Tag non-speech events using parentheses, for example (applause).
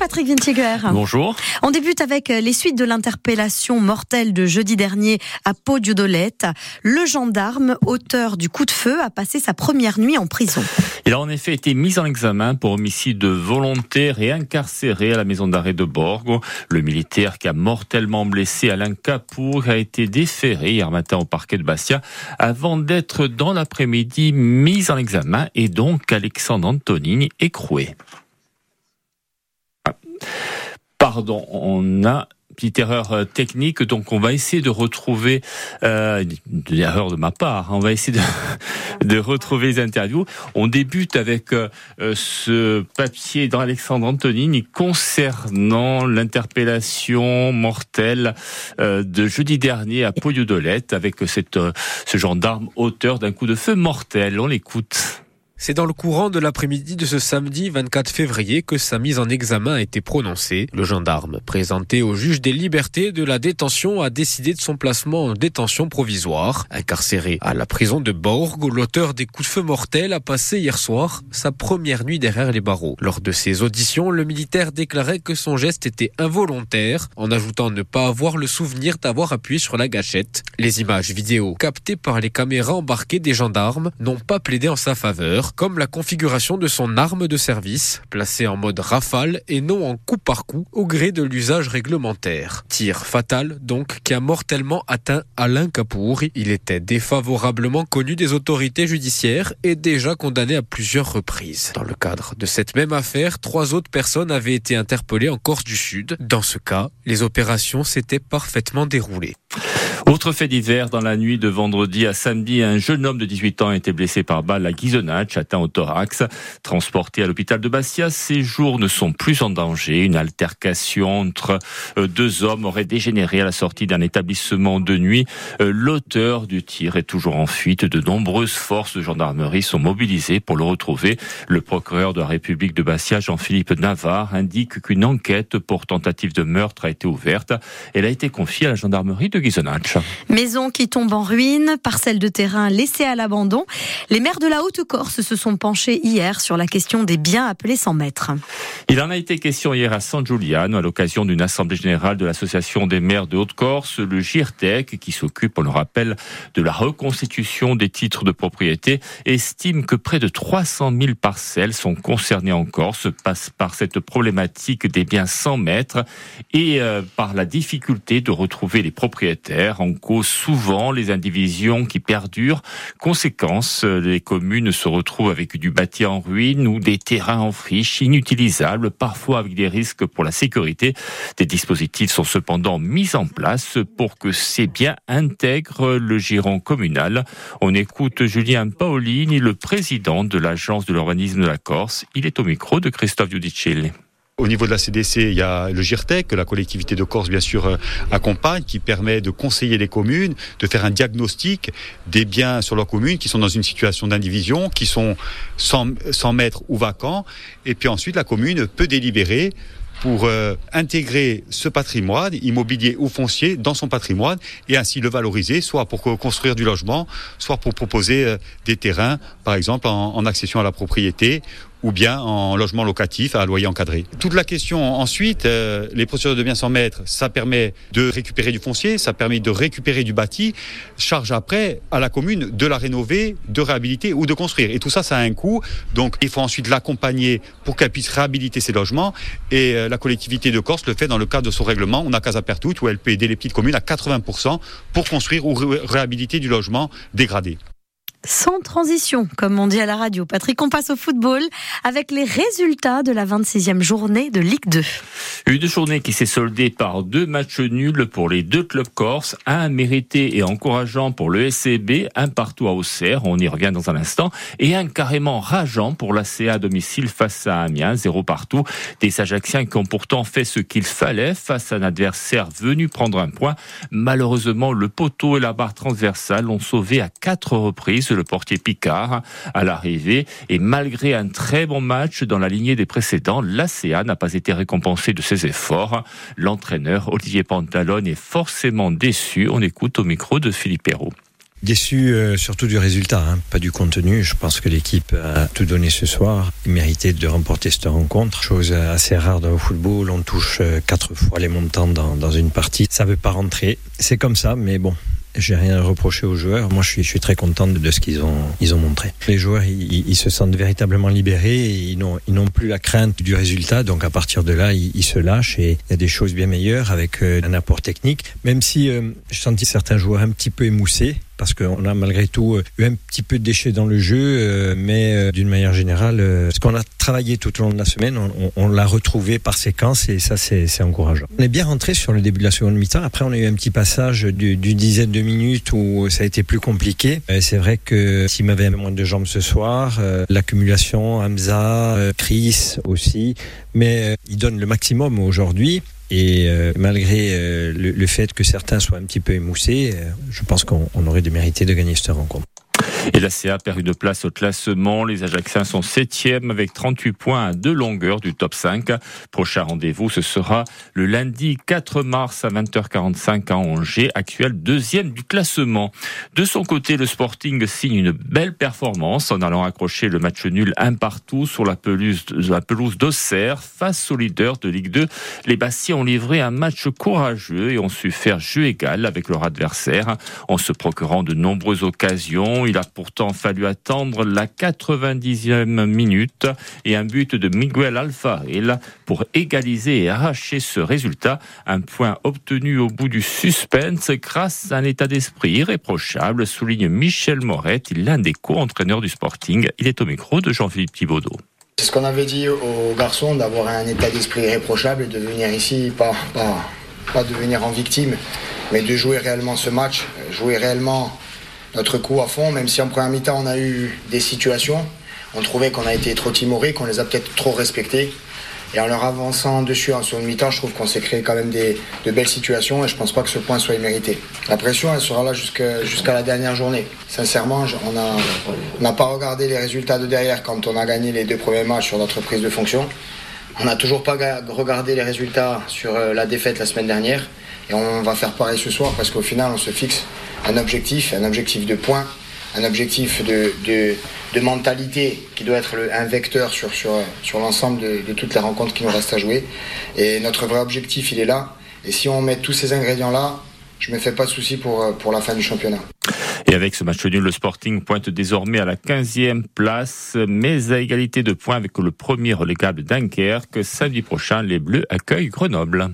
Patrick Vintiger. Bonjour. On débute avec les suites de l'interpellation mortelle de jeudi dernier à Pau-Diodolette. Le gendarme, auteur du coup de feu, a passé sa première nuit en prison. Il a en effet été mis en examen pour homicide volontaire et incarcéré à la maison d'arrêt de Borgo. Le militaire qui a mortellement blessé Alain Capour a été déféré hier matin au parquet de Bastia avant d'être dans l'après-midi mis en examen et donc Alexandre Antonini écroué. Pardon, on a petite erreur euh, technique, donc on va essayer de retrouver euh, une erreur de ma part. Hein. On va essayer (laughs) de, retrouver les interviews. On débute avec euh, euh ce papier d'Alexandre Antonini concernant l'interpellation mortelle euh, de jeudi dernier à Pouilloudolette avec cette, ce gendarme auteur d'un coup de feu mortel. On l'écoute. C'est dans le courant de l'après-midi de ce samedi 24 février que sa mise en examen a été prononcée. Le gendarme, présenté au juge des libertés de la détention, a décidé de son placement en détention provisoire. Incarcéré à la prison de Borg, l'auteur des coups de feu mortels a passé hier soir sa première nuit derrière les barreaux. Lors de ses auditions, le militaire déclarait que son geste était involontaire, en ajoutant ne pas avoir le souvenir d'avoir appuyé sur la gâchette. Les images vidéo captées par les caméras embarquées des gendarmes n'ont pas plaidé en sa faveur comme la configuration de son arme de service, placée en mode rafale et non en coup par coup au gré de l'usage réglementaire. Tir fatal donc qui a mortellement atteint Alain Capour. Il était défavorablement connu des autorités judiciaires et déjà condamné à plusieurs reprises. Dans le cadre de cette même affaire, trois autres personnes avaient été interpellées en Corse du Sud. Dans ce cas, les opérations s'étaient parfaitement déroulées. Autre fait divers, dans la nuit de vendredi à samedi, un jeune homme de 18 ans a été blessé par balle à Guisonnach, atteint au thorax. Transporté à l'hôpital de Bastia, ses jours ne sont plus en danger. Une altercation entre euh, deux hommes aurait dégénéré à la sortie d'un établissement de nuit. Euh, l'auteur du tir est toujours en fuite. De nombreuses forces de gendarmerie sont mobilisées pour le retrouver. Le procureur de la République de Bastia, Jean-Philippe Navarre, indique qu'une enquête pour tentative de meurtre a été ouverte. Elle a été confiée à la gendarmerie de Guisonnach. Maison qui tombe en ruine, parcelles de terrain laissées à l'abandon. Les maires de la Haute-Corse se sont penchés hier sur la question des biens appelés sans maître. Il en a été question hier à San Giuliano à l'occasion d'une assemblée générale de l'association des maires de Haute-Corse, le GIRTEC, qui s'occupe, on le rappelle, de la reconstitution des titres de propriété, estime que près de 300 000 parcelles sont concernées en Corse par cette problématique des biens sans maître et euh, par la difficulté de retrouver les propriétaires en cause souvent les indivisions qui perdurent. Conséquence, les communes se retrouvent avec du bâti en ruine ou des terrains en friche inutilisables, parfois avec des risques pour la sécurité. Des dispositifs sont cependant mis en place pour que ces biens intègrent le giron communal. On écoute Julien Paolini, le président de l'agence de l'urbanisme de la Corse. Il est au micro de Christophe Giudicelli. Au niveau de la CDC, il y a le GIRTEC, que la collectivité de Corse, bien sûr, euh, accompagne, qui permet de conseiller les communes, de faire un diagnostic des biens sur leur commune qui sont dans une situation d'indivision, qui sont sans, sans mètres ou vacants. Et puis ensuite, la commune peut délibérer pour euh, intégrer ce patrimoine immobilier ou foncier dans son patrimoine et ainsi le valoriser, soit pour construire du logement, soit pour proposer euh, des terrains, par exemple en, en accession à la propriété ou bien en logement locatif à loyer encadré. Toute la question ensuite, euh, les procédures de biens sans maître, ça permet de récupérer du foncier, ça permet de récupérer du bâti, charge après à la commune de la rénover, de réhabiliter ou de construire. Et tout ça, ça a un coût, donc il faut ensuite l'accompagner pour qu'elle puisse réhabiliter ses logements. Et euh, la collectivité de Corse le fait dans le cadre de son règlement, on a Casa Pertut, où elle peut aider les petites communes à 80% pour construire ou réhabiliter du logement dégradé sans transition, comme on dit à la radio. Patrick, on passe au football avec les résultats de la 26e journée de Ligue 2. Une journée qui s'est soldée par deux matchs nuls pour les deux clubs corses, un mérité et encourageant pour le SCB, un partout à Auxerre, on y revient dans un instant, et un carrément rageant pour la CA à domicile face à Amiens, zéro partout. Des Ajacciens qui ont pourtant fait ce qu'il fallait face à un adversaire venu prendre un point. Malheureusement, le poteau et la barre transversale ont sauvé à quatre reprises le portier Picard à l'arrivée. Et malgré un très bon match dans la lignée des précédents, l'ACA n'a pas été récompensé de ses efforts. L'entraîneur Olivier Pantalone est forcément déçu. On écoute au micro de Philippe Hérault Déçu euh, surtout du résultat, hein, pas du contenu. Je pense que l'équipe a tout donné ce soir. Il méritait de remporter cette rencontre. Chose assez rare dans le football. On touche euh, quatre fois les montants dans, dans une partie. Ça veut pas rentrer. C'est comme ça, mais bon, j'ai rien à reprocher aux joueurs. Moi, je suis, je suis très content de ce qu'ils ont, ils ont montré. Les joueurs, ils, ils, se sentent véritablement libérés. Et ils n'ont, plus la crainte du résultat. Donc, à partir de là, ils, se lâchent et il y a des choses bien meilleures avec euh, un apport technique. Même si euh, je sentis certains joueurs un petit peu émoussés parce qu'on a malgré tout euh, eu un petit peu de déchets dans le jeu, euh, mais euh, d'une manière générale, ce qu'on a travaillé tout au long de la semaine, on, l'a retrouvé par séquence et ça c'est encourageant. On est bien rentré sur le début de la seconde mi-temps. Après, on a eu un petit passage d'une dizaine de minutes où ça a été plus compliqué. C'est vrai que s'il m'avait moins de jambes ce soir, l'accumulation, Hamza, Chris aussi, mais il donne le maximum aujourd'hui. Et euh, malgré euh, le, le, fait que certains soient un petit peu émoussés, euh, je pense qu'on aurait de mérité de gagner cette rencontre. Et la CA perd une place au classement. Les Ajaxiens sont septième avec 38 points à deux longueurs du top 5. Prochain rendez-vous, ce sera le lundi 4 mars à 20h45 à Angers, actuel deuxième du classement. De son côté, le Sporting signe une belle performance en allant accrocher le match nul un partout sur la pelouse, d'Auxerre face aux leaders de Ligue 2. Les Bassiers ont livré un match courageux et ont su faire jeu égal avec leur adversaire en se procurant de nombreuses occasions. Il a pourtant fallu attendre la 90e minute et un but de Miguel Alfaril pour égaliser et arracher ce résultat. Un point obtenu au bout du suspense grâce à un état d'esprit irréprochable, souligne Michel Moret, l'un des co-entraîneurs du Sporting. Il est au micro de Jean-Philippe Thibaudot. C'est ce qu'on avait dit aux garçons, d'avoir un état d'esprit irréprochable et de venir ici, pas, pas, pas devenir en victime, mais de jouer réellement ce match, jouer réellement notre coup à fond, même si en première mi-temps on a eu des situations. On trouvait qu'on a été trop timoré, qu'on les a peut-être trop respectés. Et en leur avançant dessus en seconde mi-temps, je trouve qu'on s'est créé quand même des, de belles situations et je pense pas que ce point soit immérité. La pression, elle sera là jusqu'à la dernière journée. Sincèrement, on n'a pas regardé les résultats de derrière quand on a gagné les deux premiers matchs sur notre prise de fonction. On n'a toujours pas regardé les résultats sur euh, la défaite la semaine dernière. Et on va faire pareil ce soir parce qu'au final, on se fixe un objectif, un objectif de points, un objectif de, mentalité qui doit être un vecteur sur, l'ensemble de, de, toutes les rencontres qui nous restent à jouer. Et notre vrai objectif, il est là. Et si on met tous ces ingrédients-là, je ne me fais pas de soucis pour, pour la fin du championnat. Et avec ce match nul, le Sporting pointe désormais à la 15e place, mais à égalité de points avec le premier relégable Dunkerque. Samedi prochain, les Bleus accueillent Grenoble.